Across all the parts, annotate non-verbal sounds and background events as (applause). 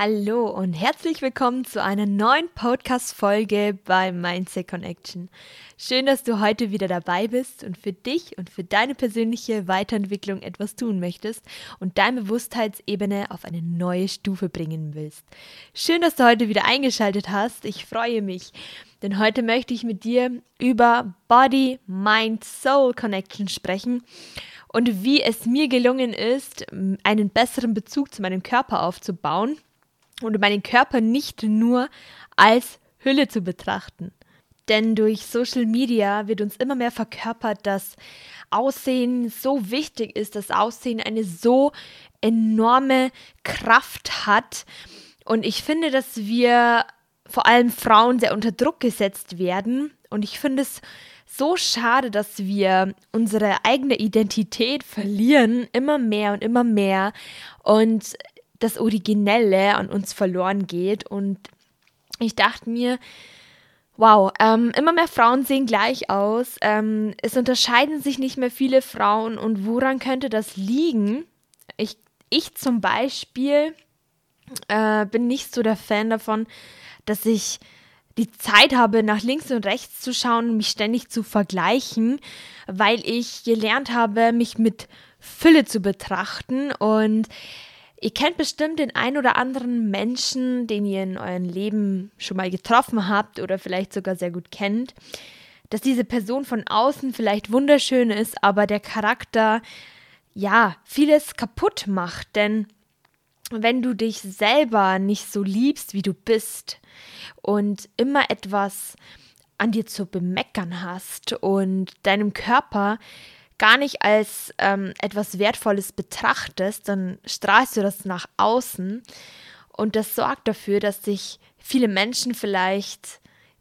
Hallo und herzlich willkommen zu einer neuen Podcast-Folge bei Mindset Connection. Schön, dass du heute wieder dabei bist und für dich und für deine persönliche Weiterentwicklung etwas tun möchtest und deine Bewusstheitsebene auf eine neue Stufe bringen willst. Schön, dass du heute wieder eingeschaltet hast. Ich freue mich, denn heute möchte ich mit dir über Body, Mind, Soul Connection sprechen und wie es mir gelungen ist, einen besseren Bezug zu meinem Körper aufzubauen und meinen Körper nicht nur als Hülle zu betrachten. Denn durch Social Media wird uns immer mehr verkörpert, dass Aussehen so wichtig ist, dass Aussehen eine so enorme Kraft hat. Und ich finde, dass wir vor allem Frauen sehr unter Druck gesetzt werden. Und ich finde es so schade, dass wir unsere eigene Identität verlieren, immer mehr und immer mehr. Und das Originelle an uns verloren geht. Und ich dachte mir, wow, ähm, immer mehr Frauen sehen gleich aus. Ähm, es unterscheiden sich nicht mehr viele Frauen. Und woran könnte das liegen? Ich, ich zum Beispiel äh, bin nicht so der Fan davon, dass ich die Zeit habe, nach links und rechts zu schauen und mich ständig zu vergleichen, weil ich gelernt habe, mich mit Fülle zu betrachten und Ihr kennt bestimmt den ein oder anderen Menschen, den ihr in eurem Leben schon mal getroffen habt oder vielleicht sogar sehr gut kennt, dass diese Person von außen vielleicht wunderschön ist, aber der Charakter ja vieles kaputt macht, denn wenn du dich selber nicht so liebst, wie du bist und immer etwas an dir zu bemeckern hast und deinem Körper gar nicht als ähm, etwas Wertvolles betrachtest, dann strahlst du das nach außen. Und das sorgt dafür, dass sich viele Menschen vielleicht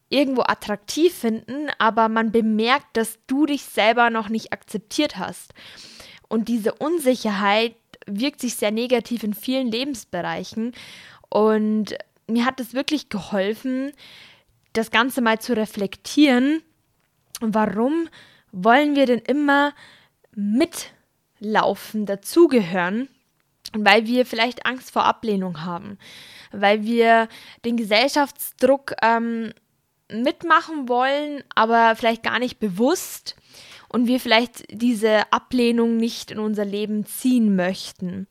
irgendwo attraktiv finden, aber man bemerkt, dass du dich selber noch nicht akzeptiert hast. Und diese Unsicherheit wirkt sich sehr negativ in vielen Lebensbereichen. Und mir hat es wirklich geholfen, das Ganze mal zu reflektieren. Warum wollen wir denn immer mitlaufen, dazugehören, weil wir vielleicht Angst vor Ablehnung haben, weil wir den Gesellschaftsdruck ähm, mitmachen wollen, aber vielleicht gar nicht bewusst und wir vielleicht diese Ablehnung nicht in unser Leben ziehen möchten.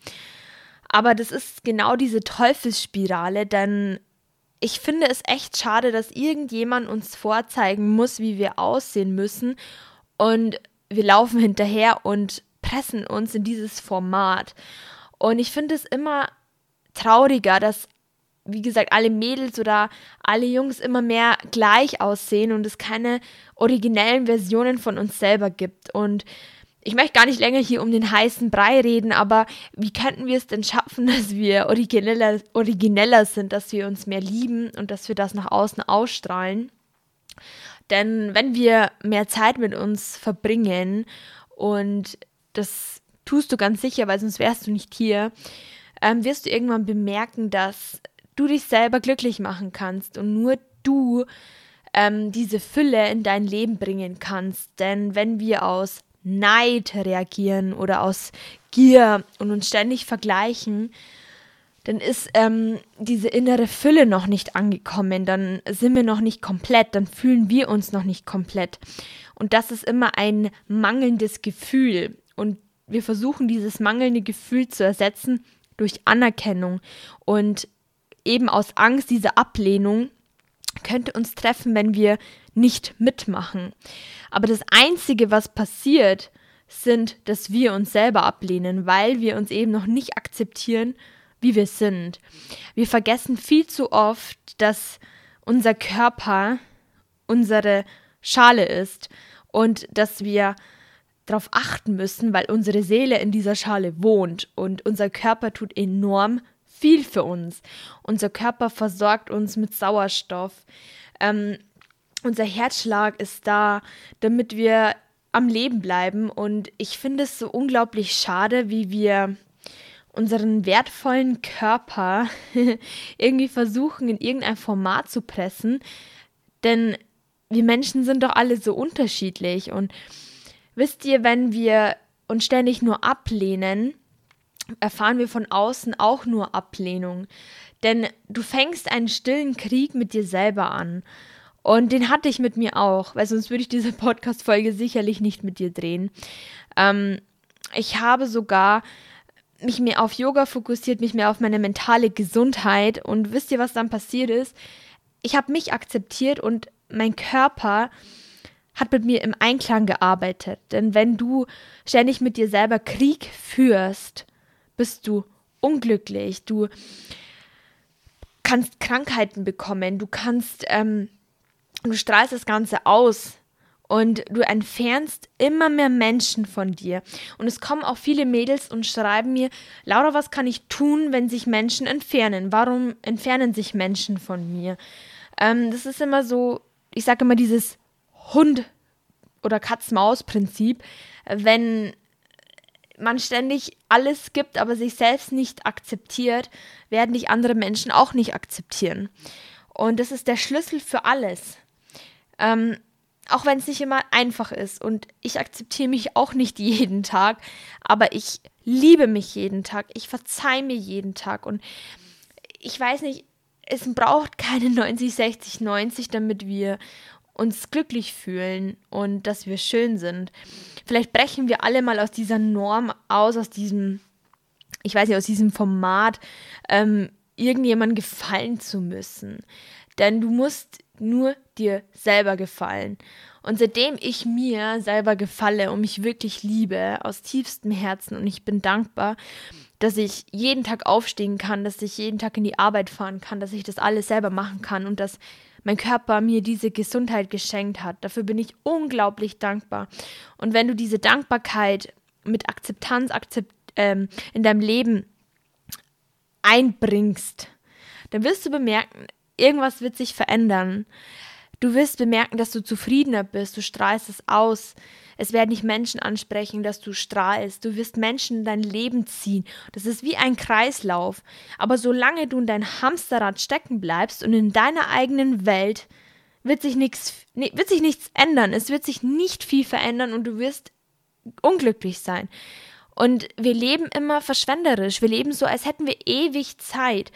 Aber das ist genau diese Teufelsspirale, denn ich finde es echt schade, dass irgendjemand uns vorzeigen muss, wie wir aussehen müssen und wir laufen hinterher und pressen uns in dieses Format. Und ich finde es immer trauriger, dass, wie gesagt, alle Mädels oder alle Jungs immer mehr gleich aussehen und es keine originellen Versionen von uns selber gibt. Und ich möchte gar nicht länger hier um den heißen Brei reden, aber wie könnten wir es denn schaffen, (laughs) dass wir origineller, origineller sind, dass wir uns mehr lieben und dass wir das nach außen ausstrahlen? Denn wenn wir mehr Zeit mit uns verbringen, und das tust du ganz sicher, weil sonst wärst du nicht hier, ähm, wirst du irgendwann bemerken, dass du dich selber glücklich machen kannst und nur du ähm, diese Fülle in dein Leben bringen kannst. Denn wenn wir aus Neid reagieren oder aus Gier und uns ständig vergleichen, dann ist ähm, diese innere Fülle noch nicht angekommen, dann sind wir noch nicht komplett, dann fühlen wir uns noch nicht komplett. Und das ist immer ein mangelndes Gefühl. Und wir versuchen dieses mangelnde Gefühl zu ersetzen durch Anerkennung. Und eben aus Angst, diese Ablehnung könnte uns treffen, wenn wir nicht mitmachen. Aber das Einzige, was passiert, sind, dass wir uns selber ablehnen, weil wir uns eben noch nicht akzeptieren, wie wir sind. Wir vergessen viel zu oft, dass unser Körper unsere Schale ist und dass wir darauf achten müssen, weil unsere Seele in dieser Schale wohnt und unser Körper tut enorm viel für uns. Unser Körper versorgt uns mit Sauerstoff. Ähm, unser Herzschlag ist da, damit wir am Leben bleiben. Und ich finde es so unglaublich schade, wie wir unseren wertvollen Körper (laughs) irgendwie versuchen, in irgendein Format zu pressen. Denn wir Menschen sind doch alle so unterschiedlich. Und wisst ihr, wenn wir uns ständig nur ablehnen, erfahren wir von außen auch nur Ablehnung. Denn du fängst einen stillen Krieg mit dir selber an. Und den hatte ich mit mir auch, weil sonst würde ich diese Podcast-Folge sicherlich nicht mit dir drehen. Ähm, ich habe sogar mich mehr auf Yoga fokussiert, mich mehr auf meine mentale Gesundheit. Und wisst ihr, was dann passiert ist? Ich habe mich akzeptiert und mein Körper hat mit mir im Einklang gearbeitet. Denn wenn du ständig mit dir selber Krieg führst, bist du unglücklich. Du kannst Krankheiten bekommen. Du kannst, ähm, du strahlst das Ganze aus. Und du entfernst immer mehr Menschen von dir. Und es kommen auch viele Mädels und schreiben mir, Laura, was kann ich tun, wenn sich Menschen entfernen? Warum entfernen sich Menschen von mir? Ähm, das ist immer so, ich sage immer dieses Hund- oder Katz-Maus-Prinzip. Wenn man ständig alles gibt, aber sich selbst nicht akzeptiert, werden dich andere Menschen auch nicht akzeptieren. Und das ist der Schlüssel für alles. Ähm, auch wenn es nicht immer einfach ist. Und ich akzeptiere mich auch nicht (laughs) jeden Tag, aber ich liebe mich jeden Tag. Ich verzeihe mir jeden Tag. Und ich weiß nicht, es braucht keine 90, 60, 90, damit wir uns glücklich fühlen und dass wir schön sind. Vielleicht brechen wir alle mal aus dieser Norm aus, aus diesem, ich weiß nicht, aus diesem Format, ähm, irgendjemandem gefallen zu müssen. Denn du musst nur dir selber gefallen. Und seitdem ich mir selber gefalle und mich wirklich liebe, aus tiefstem Herzen, und ich bin dankbar, dass ich jeden Tag aufstehen kann, dass ich jeden Tag in die Arbeit fahren kann, dass ich das alles selber machen kann und dass mein Körper mir diese Gesundheit geschenkt hat. Dafür bin ich unglaublich dankbar. Und wenn du diese Dankbarkeit mit Akzeptanz akzept, ähm, in deinem Leben einbringst, dann wirst du bemerken, irgendwas wird sich verändern. Du wirst bemerken, dass du zufriedener bist, du strahlst es aus. Es werden dich Menschen ansprechen, dass du strahlst. Du wirst Menschen in dein Leben ziehen. Das ist wie ein Kreislauf. Aber solange du in dein Hamsterrad stecken bleibst und in deiner eigenen Welt, wird sich nichts, wird sich nichts ändern. Es wird sich nicht viel verändern und du wirst unglücklich sein. Und wir leben immer verschwenderisch. Wir leben so, als hätten wir ewig Zeit.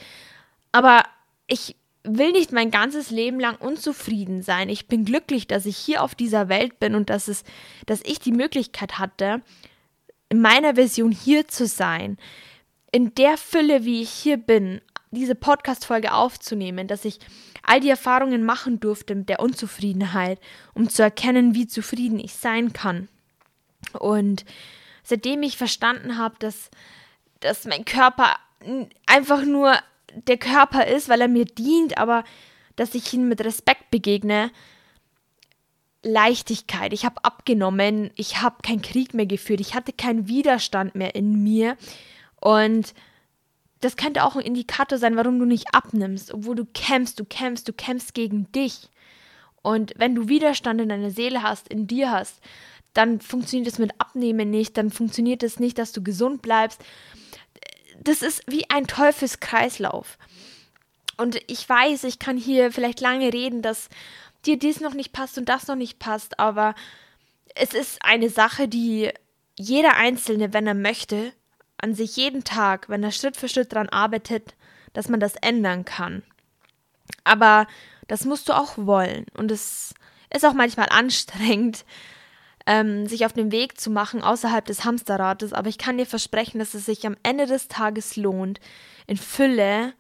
Aber ich will nicht mein ganzes Leben lang unzufrieden sein. Ich bin glücklich, dass ich hier auf dieser Welt bin und dass es, dass ich die Möglichkeit hatte, in meiner Version hier zu sein, in der Fülle, wie ich hier bin, diese Podcast-Folge aufzunehmen, dass ich all die Erfahrungen machen durfte mit der Unzufriedenheit, um zu erkennen, wie zufrieden ich sein kann. Und seitdem ich verstanden habe, dass, dass mein Körper einfach nur der Körper ist, weil er mir dient, aber dass ich ihn mit Respekt begegne. Leichtigkeit. Ich habe abgenommen, ich habe keinen Krieg mehr geführt, ich hatte keinen Widerstand mehr in mir. Und das könnte auch ein Indikator sein, warum du nicht abnimmst, obwohl du kämpfst, du kämpfst, du kämpfst gegen dich. Und wenn du Widerstand in deiner Seele hast, in dir hast, dann funktioniert es mit Abnehmen nicht, dann funktioniert es nicht, dass du gesund bleibst, das ist wie ein Teufelskreislauf. Und ich weiß, ich kann hier vielleicht lange reden, dass dir dies noch nicht passt und das noch nicht passt, aber es ist eine Sache, die jeder Einzelne, wenn er möchte, an sich jeden Tag, wenn er Schritt für Schritt daran arbeitet, dass man das ändern kann. Aber das musst du auch wollen. Und es ist auch manchmal anstrengend, ähm, sich auf den Weg zu machen außerhalb des Hamsterrades. Aber ich kann dir versprechen, dass es sich am Ende des Tages lohnt, in Fülle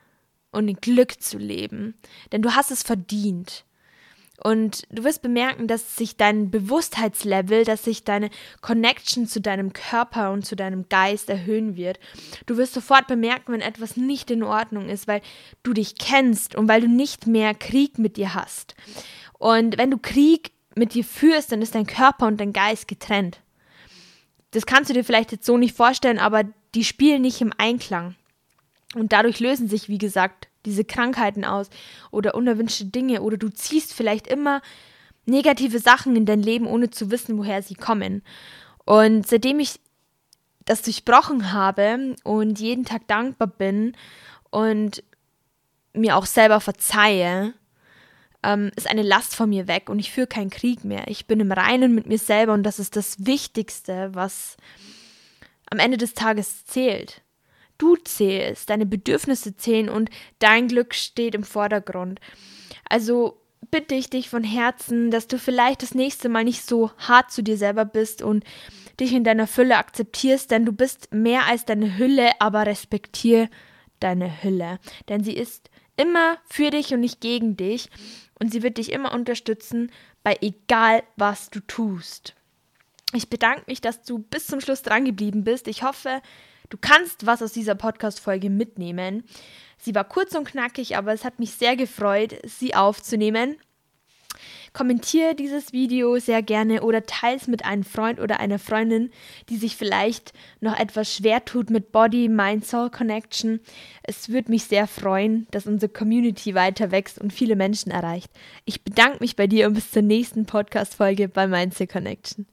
und in Glück zu leben. Denn du hast es verdient. Und du wirst bemerken, dass sich dein Bewusstheitslevel, dass sich deine Connection zu deinem Körper und zu deinem Geist erhöhen wird. Du wirst sofort bemerken, wenn etwas nicht in Ordnung ist, weil du dich kennst und weil du nicht mehr Krieg mit dir hast. Und wenn du Krieg mit dir führst, dann ist dein Körper und dein Geist getrennt. Das kannst du dir vielleicht jetzt so nicht vorstellen, aber die spielen nicht im Einklang. Und dadurch lösen sich, wie gesagt, diese Krankheiten aus oder unerwünschte Dinge oder du ziehst vielleicht immer negative Sachen in dein Leben, ohne zu wissen, woher sie kommen. Und seitdem ich das durchbrochen habe und jeden Tag dankbar bin und mir auch selber verzeihe, ähm, ist eine Last von mir weg und ich führe keinen Krieg mehr. Ich bin im Reinen mit mir selber und das ist das Wichtigste, was am Ende des Tages zählt. du zählst, deine Bedürfnisse zählen und dein Glück steht im Vordergrund. Also bitte ich dich von Herzen, dass du vielleicht das nächste Mal nicht so hart zu dir selber bist und dich in deiner Fülle akzeptierst, denn du bist mehr als deine Hülle, aber respektier deine Hülle, denn sie ist immer für dich und nicht gegen dich und sie wird dich immer unterstützen bei egal was du tust. Ich bedanke mich, dass du bis zum Schluss dran geblieben bist. Ich hoffe, du kannst was aus dieser Podcast-Folge mitnehmen. Sie war kurz und knackig, aber es hat mich sehr gefreut, sie aufzunehmen. Kommentiere dieses Video sehr gerne oder teile es mit einem Freund oder einer Freundin, die sich vielleicht noch etwas schwer tut mit Body, Mind, Soul Connection. Es würde mich sehr freuen, dass unsere Community weiter wächst und viele Menschen erreicht. Ich bedanke mich bei dir und bis zur nächsten Podcast-Folge bei Mindset Connection.